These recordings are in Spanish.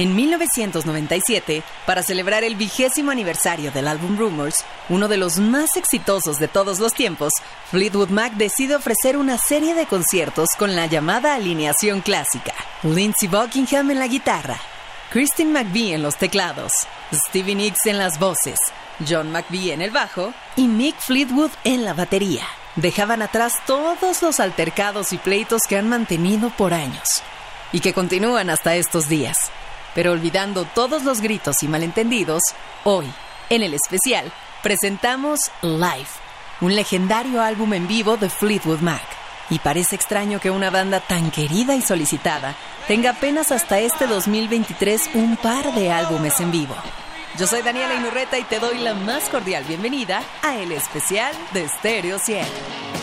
En 1997, para celebrar el vigésimo aniversario del álbum Rumors, uno de los más exitosos de todos los tiempos, Fleetwood Mac decide ofrecer una serie de conciertos con la llamada alineación clásica. Lindsey Buckingham en la guitarra, Christine McVie en los teclados, Stevie Nicks en las voces, John McVie en el bajo y Mick Fleetwood en la batería. Dejaban atrás todos los altercados y pleitos que han mantenido por años y que continúan hasta estos días. Pero olvidando todos los gritos y malentendidos, hoy, en el especial, presentamos Live, un legendario álbum en vivo de Fleetwood Mac. Y parece extraño que una banda tan querida y solicitada tenga apenas hasta este 2023 un par de álbumes en vivo. Yo soy Daniela Inurreta y te doy la más cordial bienvenida a el especial de Stereo 100.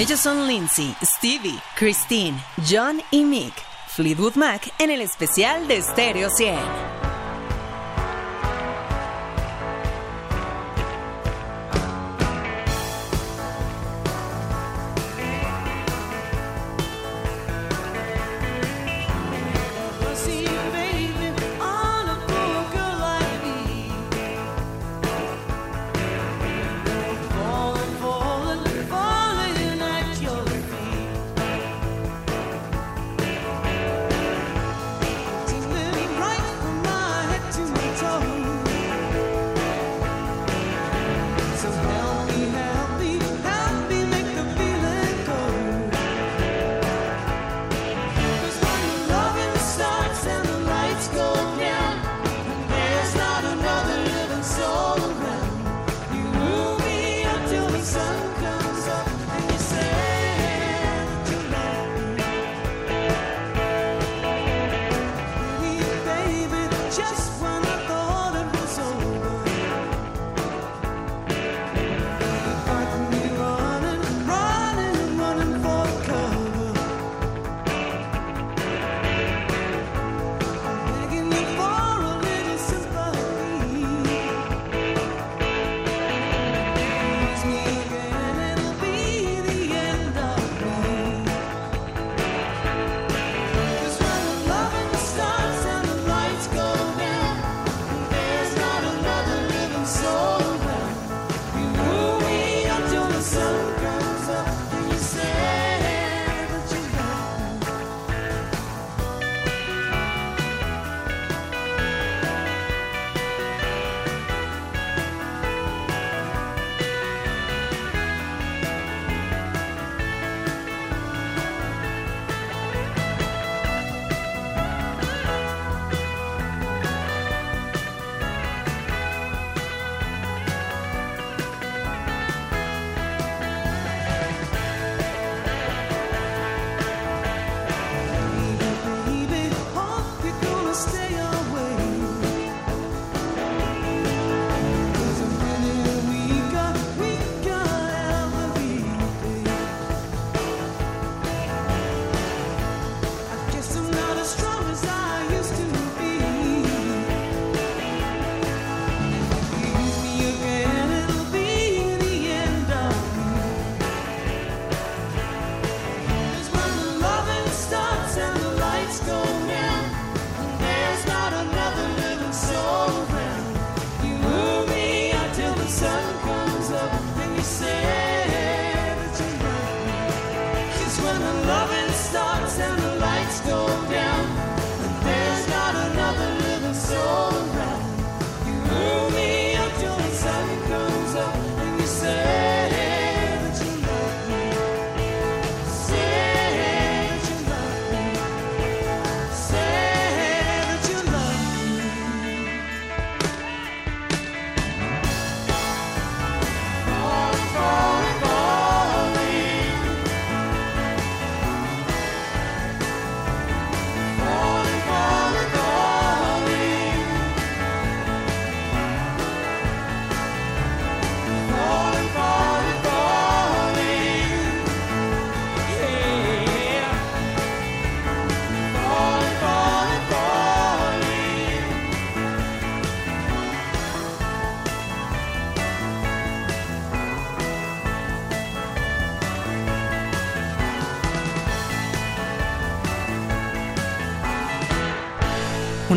Ellos son Lindsay, Stevie, Christine, John y Mick. Fleetwood Mac en el especial de Stereo 100.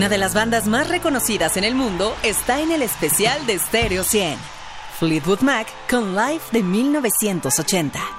Una de las bandas más reconocidas en el mundo está en el especial de Stereo 100. Fleetwood Mac con Live de 1980.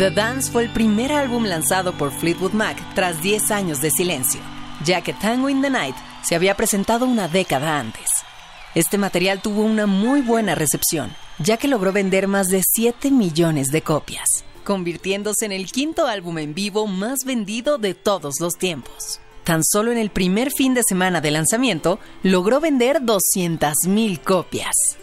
The Dance fue el primer álbum lanzado por Fleetwood Mac tras 10 años de silencio, ya que Tango in the Night se había presentado una década antes. Este material tuvo una muy buena recepción, ya que logró vender más de 7 millones de copias, convirtiéndose en el quinto álbum en vivo más vendido de todos los tiempos. Tan solo en el primer fin de semana de lanzamiento logró vender 200.000 copias.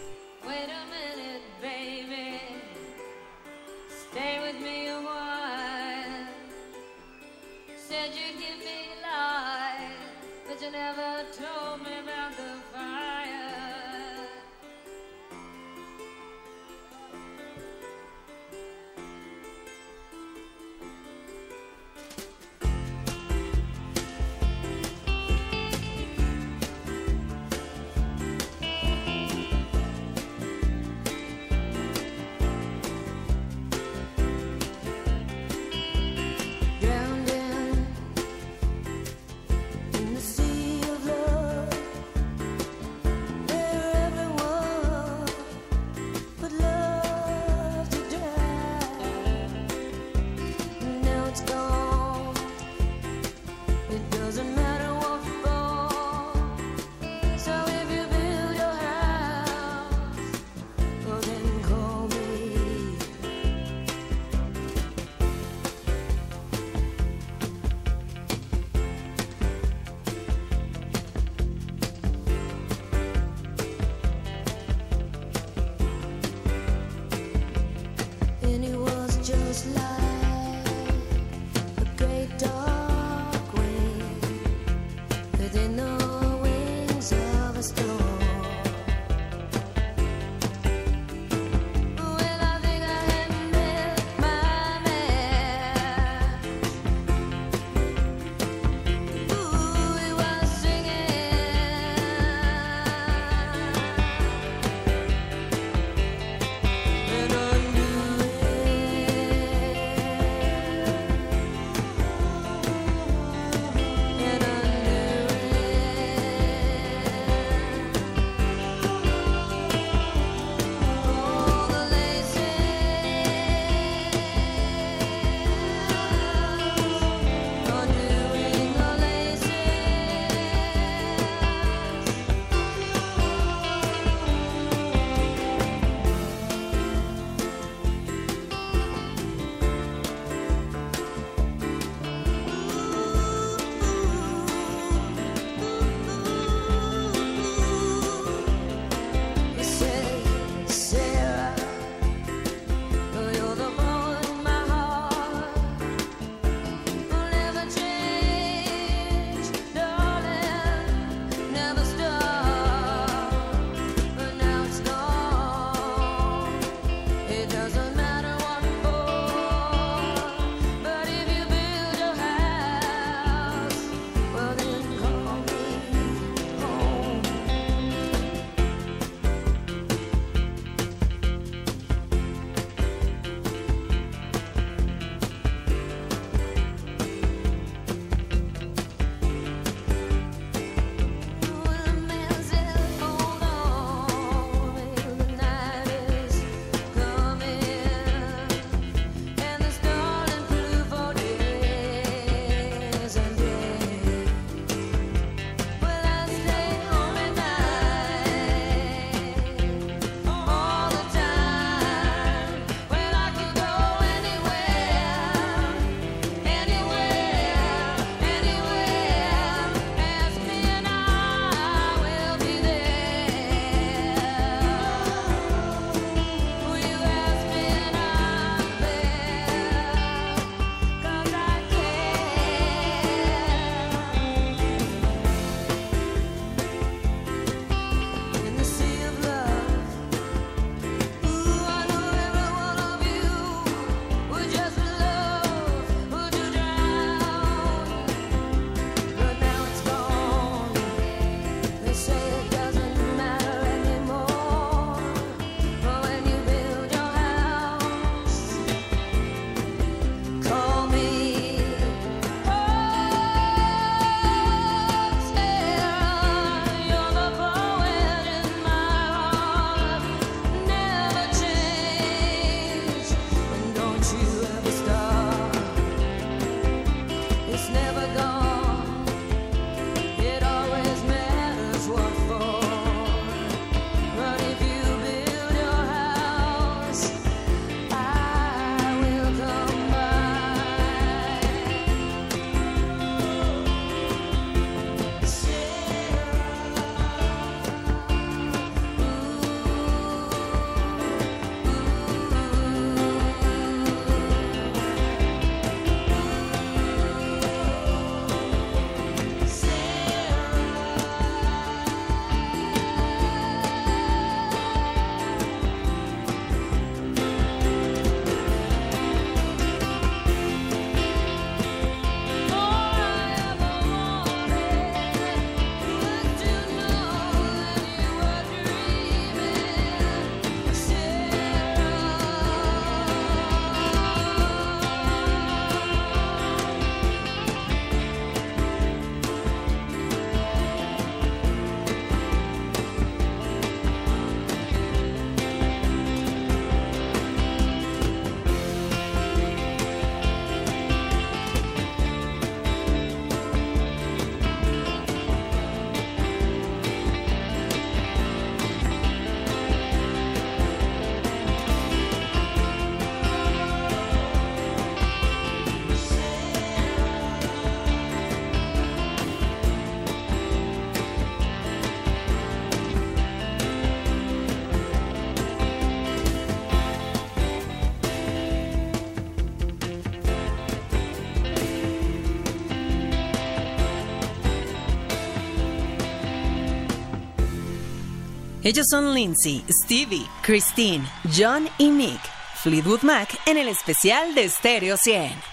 Ellos son Lindsay, Stevie, Christine, John y Nick, Fleetwood Mac en el especial de Stereo 100.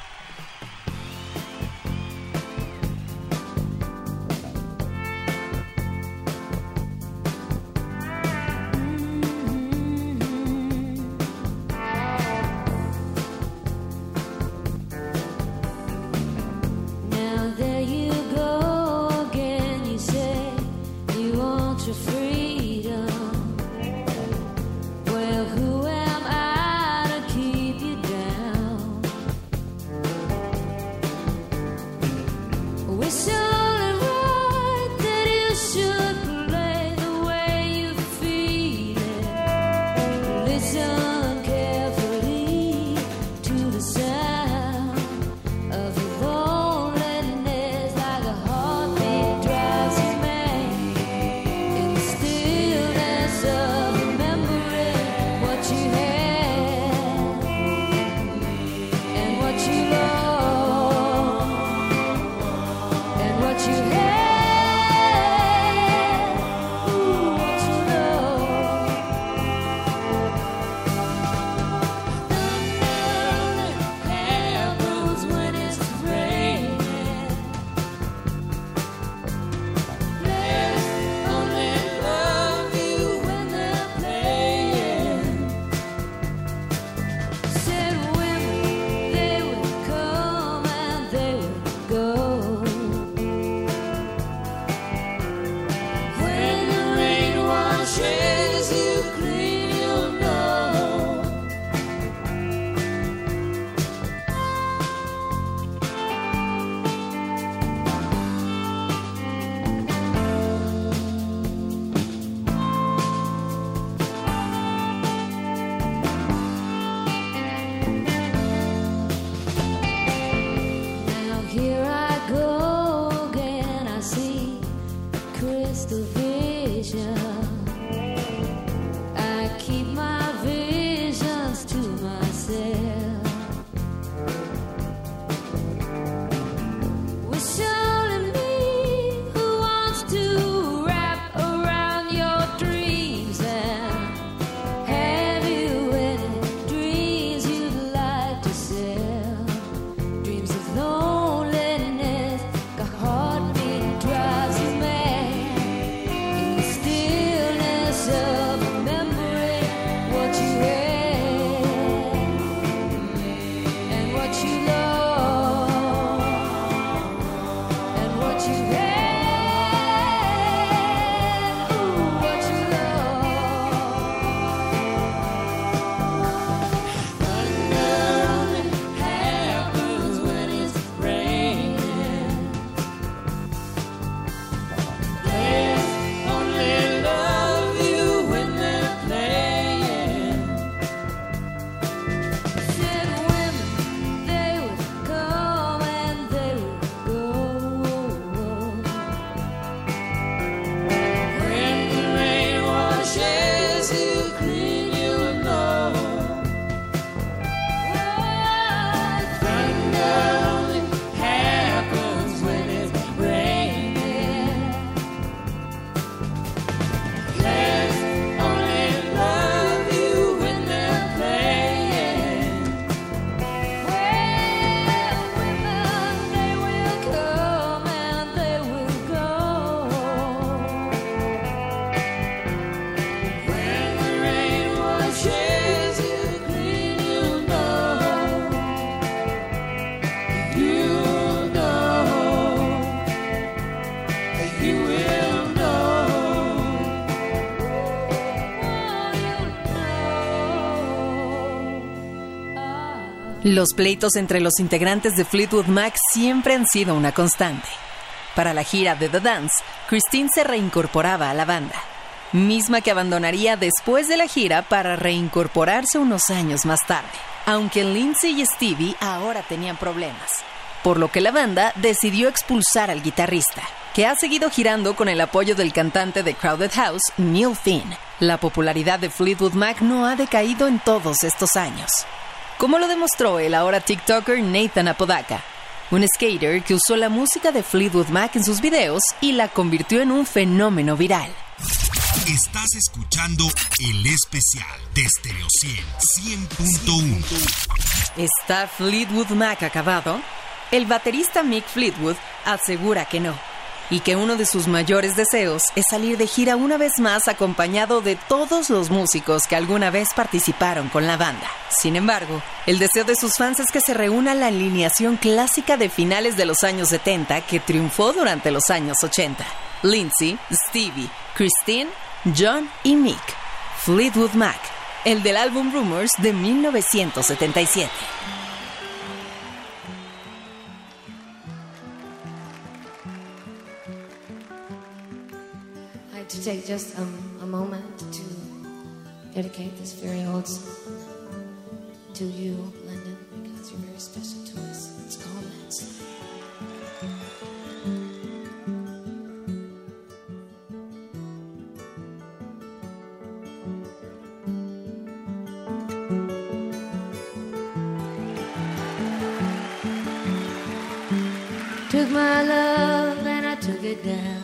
Los pleitos entre los integrantes de Fleetwood Mac siempre han sido una constante. Para la gira de The Dance, Christine se reincorporaba a la banda, misma que abandonaría después de la gira para reincorporarse unos años más tarde, aunque Lindsay y Stevie ahora tenían problemas, por lo que la banda decidió expulsar al guitarrista, que ha seguido girando con el apoyo del cantante de Crowded House, Neil Finn. La popularidad de Fleetwood Mac no ha decaído en todos estos años como lo demostró el ahora TikToker Nathan Apodaca, un skater que usó la música de Fleetwood Mac en sus videos y la convirtió en un fenómeno viral. Estás escuchando el especial de Stereo 100 100.1. ¿Está Fleetwood Mac acabado? El baterista Mick Fleetwood asegura que no y que uno de sus mayores deseos es salir de gira una vez más acompañado de todos los músicos que alguna vez participaron con la banda. Sin embargo, el deseo de sus fans es que se reúna la alineación clásica de finales de los años 70 que triunfó durante los años 80. Lindsay, Stevie, Christine, John y Mick. Fleetwood Mac, el del álbum Rumors de 1977. To take just um, a moment to dedicate this very old song to you, London, because you're very special to us. It's called. Took my love and I took it down.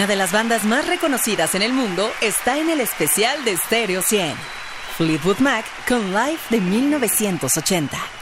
Una de las bandas más reconocidas en el mundo está en el especial de Stereo 100. Fleetwood Mac con Live de 1980.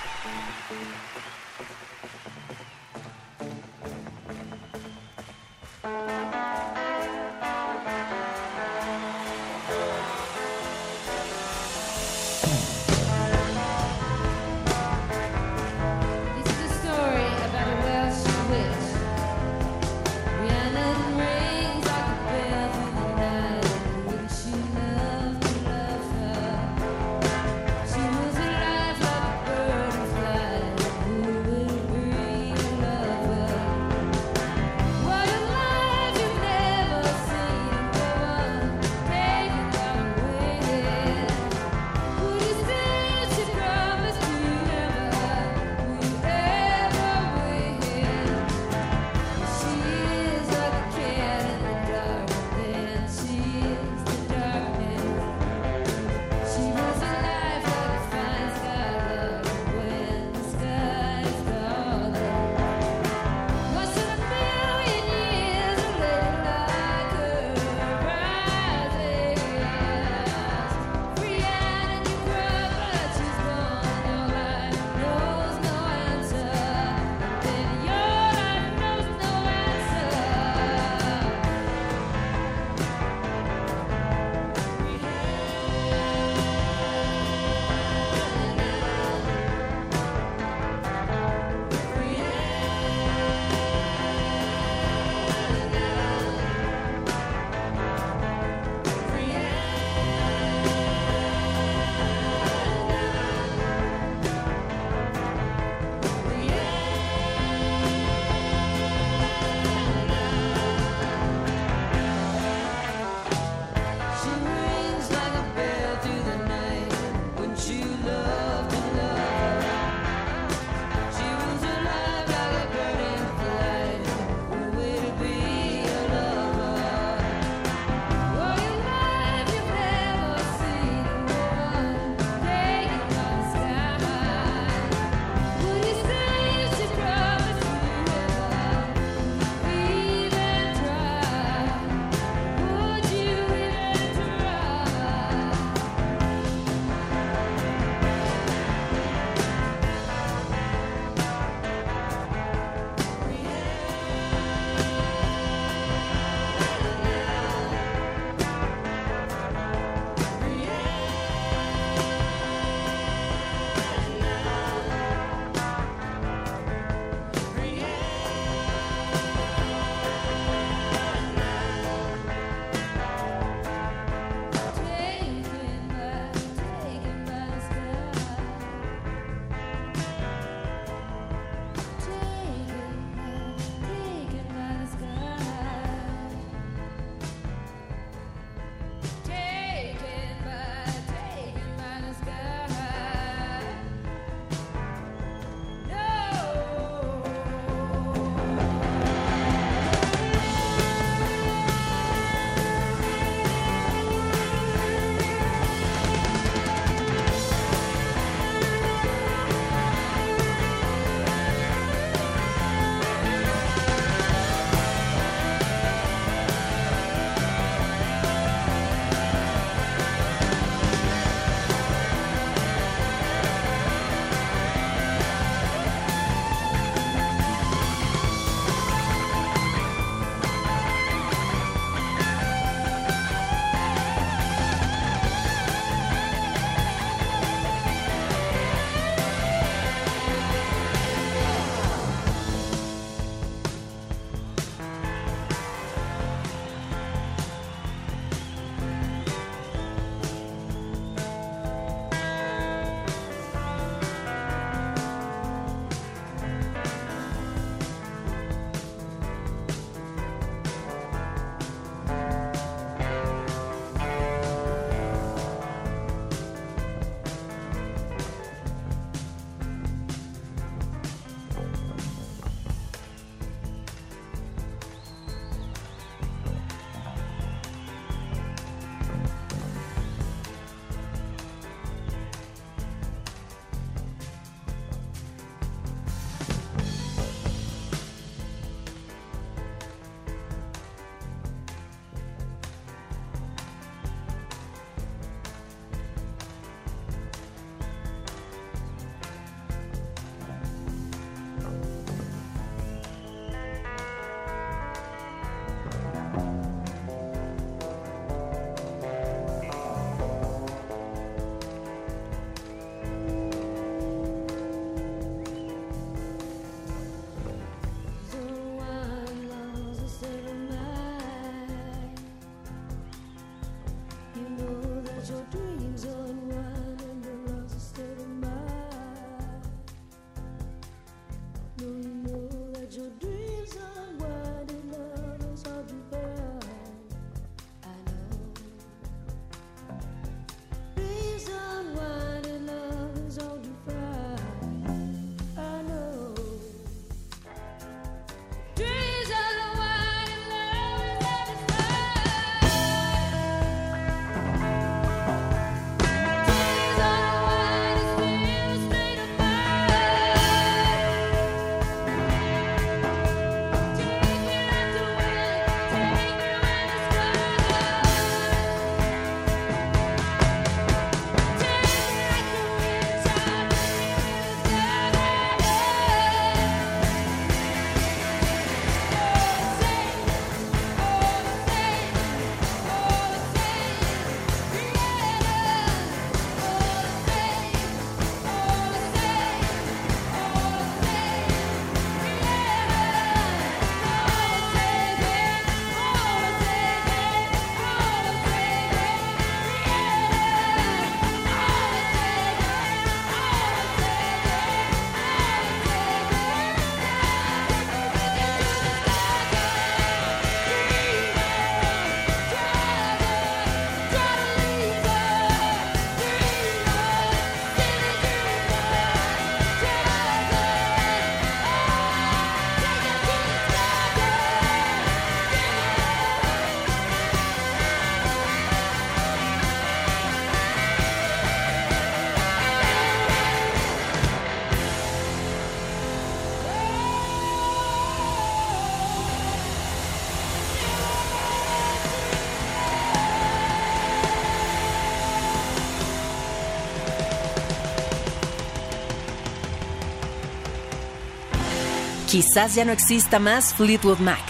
Quizás ya no exista más Fleetwood Mac.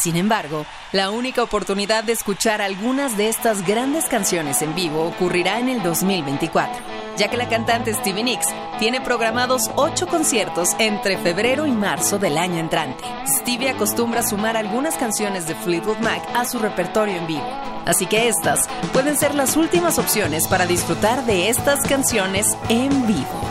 Sin embargo, la única oportunidad de escuchar algunas de estas grandes canciones en vivo ocurrirá en el 2024, ya que la cantante Stevie Nicks tiene programados ocho conciertos entre febrero y marzo del año entrante. Stevie acostumbra sumar algunas canciones de Fleetwood Mac a su repertorio en vivo, así que estas pueden ser las últimas opciones para disfrutar de estas canciones en vivo.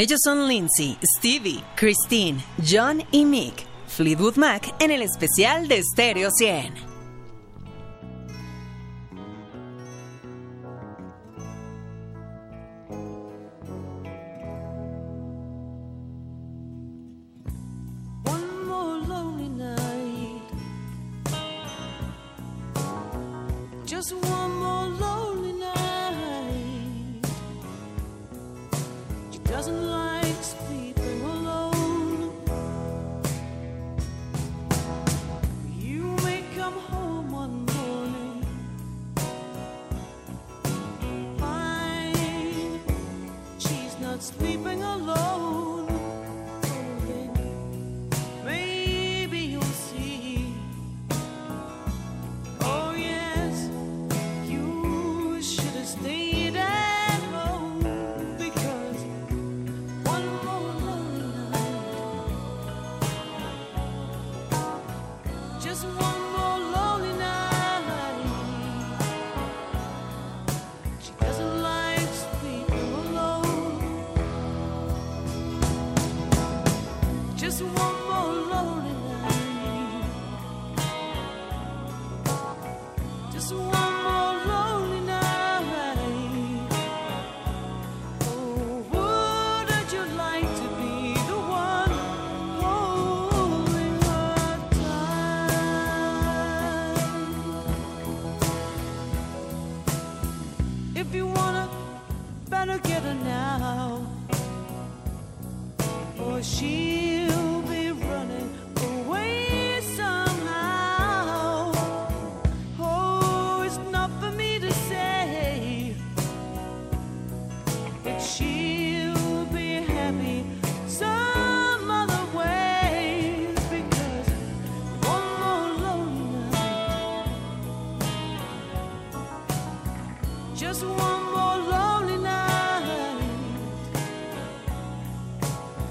Ellos son Lindsay, Stevie, Christine, John y Mick. Fleetwood Mac en el especial de Stereo 100. we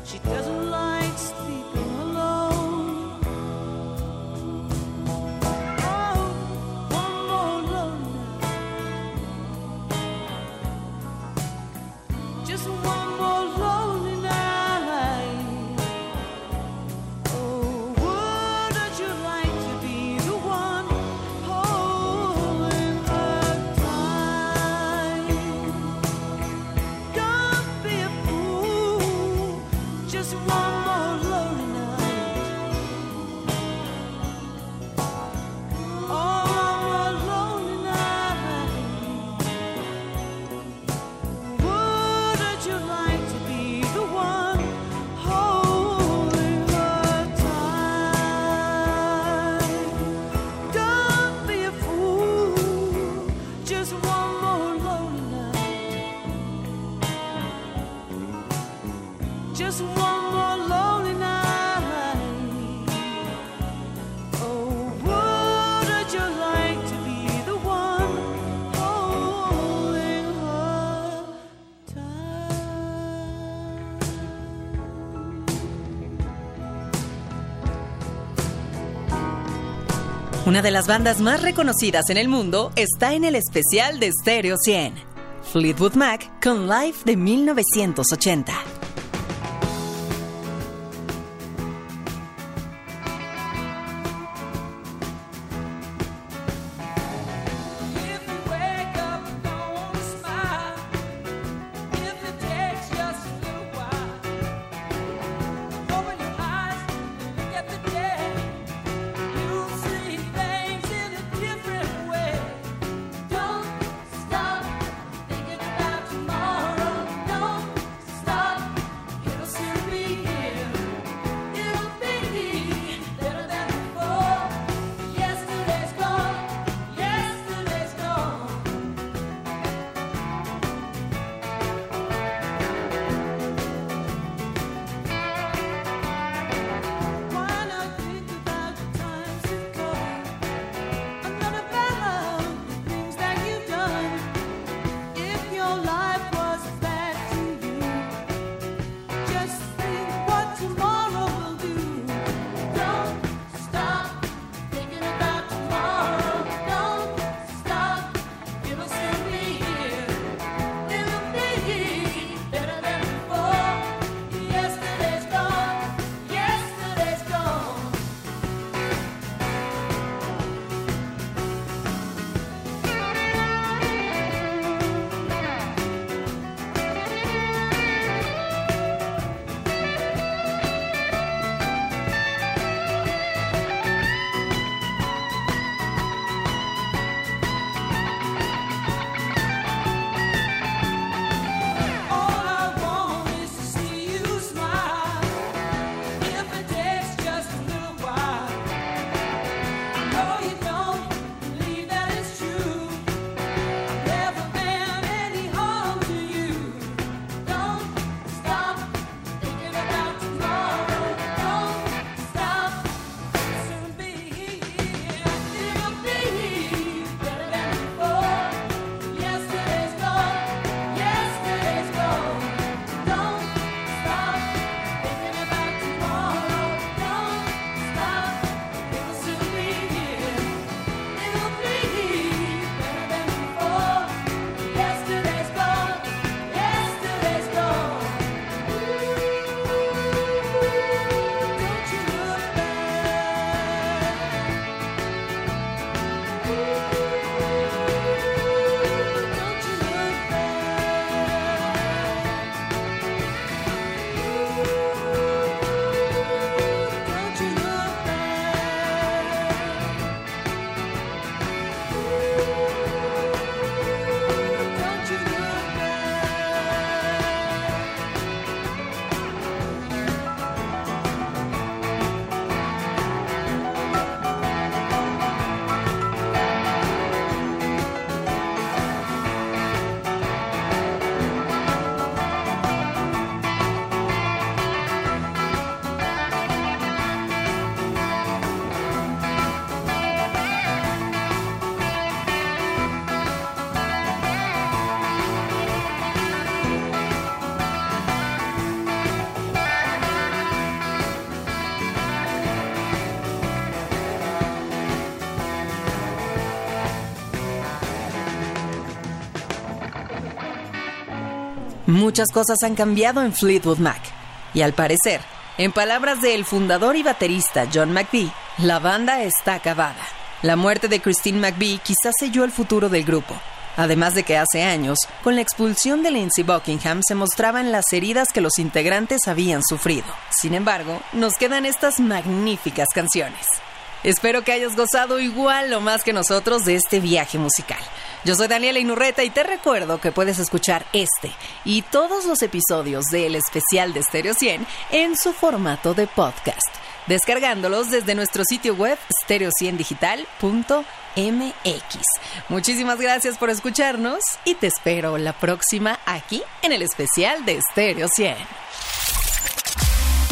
She does. Una de las bandas más reconocidas en el mundo está en el especial de Stereo 100. Fleetwood Mac con Live de 1980. Muchas cosas han cambiado en Fleetwood Mac. Y al parecer, en palabras del fundador y baterista John McVie, la banda está acabada. La muerte de Christine McVie quizás selló el futuro del grupo. Además de que hace años, con la expulsión de Lindsey Buckingham, se mostraban las heridas que los integrantes habían sufrido. Sin embargo, nos quedan estas magníficas canciones. Espero que hayas gozado igual o más que nosotros de este viaje musical. Yo soy Daniela Inurreta y te recuerdo que puedes escuchar este y todos los episodios del especial de Stereo 100 en su formato de podcast, descargándolos desde nuestro sitio web stereo100digital.mx. Muchísimas gracias por escucharnos y te espero la próxima aquí en el especial de Stereo 100.